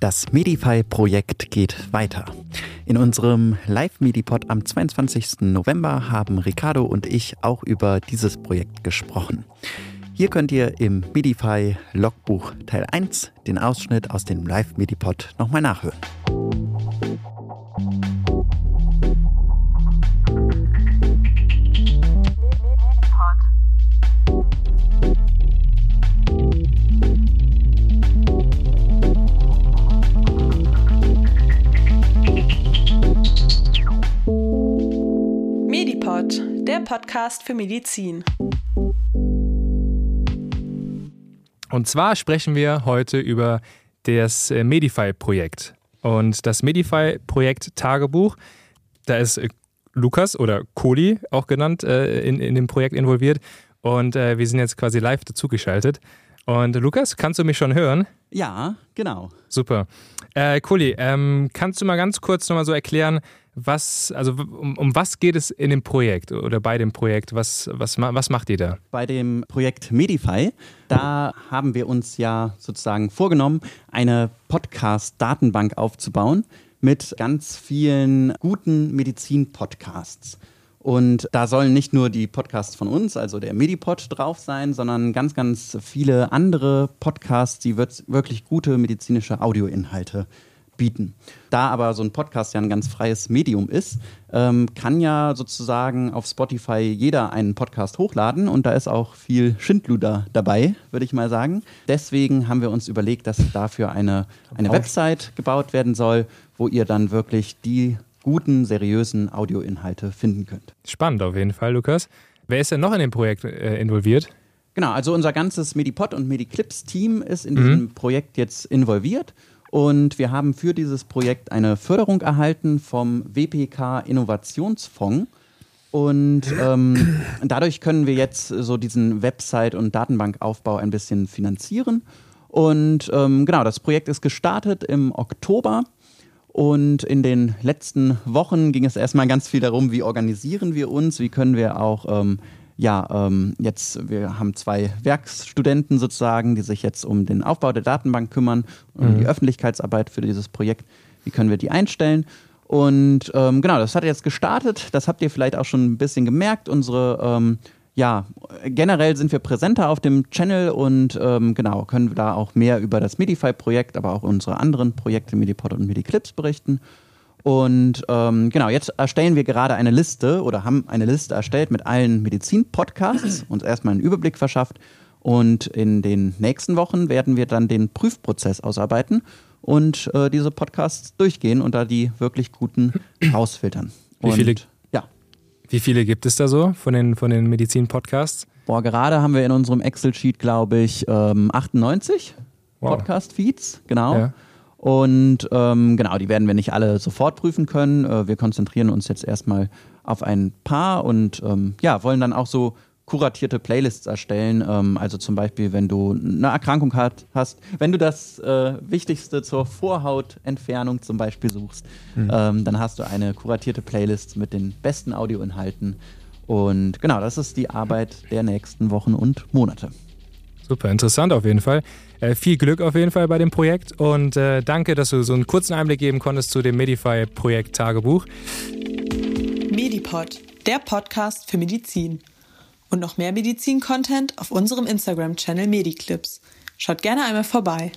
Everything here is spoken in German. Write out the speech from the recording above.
Das Medify-Projekt geht weiter. In unserem Live-Medipod am 22. November haben Ricardo und ich auch über dieses Projekt gesprochen. Hier könnt ihr im Medify Logbuch Teil 1 den Ausschnitt aus dem Live-Medipod nochmal nachhören. Podcast für Medizin. Und zwar sprechen wir heute über das äh, Medify-Projekt. Und das Medify-Projekt Tagebuch, da ist äh, Lukas oder Kohli auch genannt äh, in, in dem Projekt involviert. Und wir sind jetzt quasi live dazugeschaltet. Und Lukas, kannst du mich schon hören? Ja, genau. Super. Äh, Kohli, ähm, kannst du mal ganz kurz nochmal so erklären, was, also um, um, was geht es in dem Projekt oder bei dem Projekt? Was, was, was macht ihr da? Bei dem Projekt Medify, da haben wir uns ja sozusagen vorgenommen, eine Podcast-Datenbank aufzubauen mit ganz vielen guten Medizin-Podcasts. Und da sollen nicht nur die Podcasts von uns, also der Medipod, drauf sein, sondern ganz, ganz viele andere Podcasts, die wirklich gute medizinische Audioinhalte bieten. Da aber so ein Podcast ja ein ganz freies Medium ist, ähm, kann ja sozusagen auf Spotify jeder einen Podcast hochladen und da ist auch viel Schindluder dabei, würde ich mal sagen. Deswegen haben wir uns überlegt, dass dafür eine, eine Website gebaut werden soll, wo ihr dann wirklich die guten, seriösen Audioinhalte finden könnt. Spannend auf jeden Fall, Lukas. Wer ist denn noch in dem Projekt äh, involviert? Genau, also unser ganzes Medipod und Mediclips-Team ist in mhm. diesem Projekt jetzt involviert und wir haben für dieses Projekt eine Förderung erhalten vom WPK Innovationsfonds. Und ähm, dadurch können wir jetzt so diesen Website- und Datenbankaufbau ein bisschen finanzieren. Und ähm, genau, das Projekt ist gestartet im Oktober. Und in den letzten Wochen ging es erstmal ganz viel darum, wie organisieren wir uns, wie können wir auch ähm, ja, ähm, jetzt, wir haben zwei Werkstudenten sozusagen, die sich jetzt um den Aufbau der Datenbank kümmern, um mhm. die Öffentlichkeitsarbeit für dieses Projekt. Wie können wir die einstellen? Und ähm, genau, das hat jetzt gestartet. Das habt ihr vielleicht auch schon ein bisschen gemerkt. Unsere, ähm, ja, generell sind wir präsenter auf dem Channel und ähm, genau, können da auch mehr über das Medify-Projekt, aber auch unsere anderen Projekte, Medipod und Mediclips berichten. Und ähm, genau, jetzt erstellen wir gerade eine Liste oder haben eine Liste erstellt mit allen Medizin-Podcasts, uns erstmal einen Überblick verschafft. Und in den nächsten Wochen werden wir dann den Prüfprozess ausarbeiten und äh, diese Podcasts durchgehen und da die wirklich guten rausfiltern. Wie viele, ja. Wie viele gibt es da so von den, von den Medizin-Podcasts? Boah, gerade haben wir in unserem Excel-Sheet, glaube ich, ähm, 98 wow. Podcast-Feeds, genau. Ja. Und ähm, genau, die werden wir nicht alle sofort prüfen können. Äh, wir konzentrieren uns jetzt erstmal auf ein paar und ähm, ja, wollen dann auch so kuratierte Playlists erstellen. Ähm, also zum Beispiel, wenn du eine Erkrankung hat, hast, wenn du das äh, Wichtigste zur Vorhautentfernung zum Beispiel suchst, mhm. ähm, dann hast du eine kuratierte Playlist mit den besten Audioinhalten. Und genau, das ist die Arbeit der nächsten Wochen und Monate. Super interessant auf jeden Fall. Äh, viel Glück auf jeden Fall bei dem Projekt und äh, danke, dass du so einen kurzen Einblick geben konntest zu dem Medify-Projekt Tagebuch. Medipod, der Podcast für Medizin. Und noch mehr Medizin-Content auf unserem Instagram-Channel Mediclips. Schaut gerne einmal vorbei.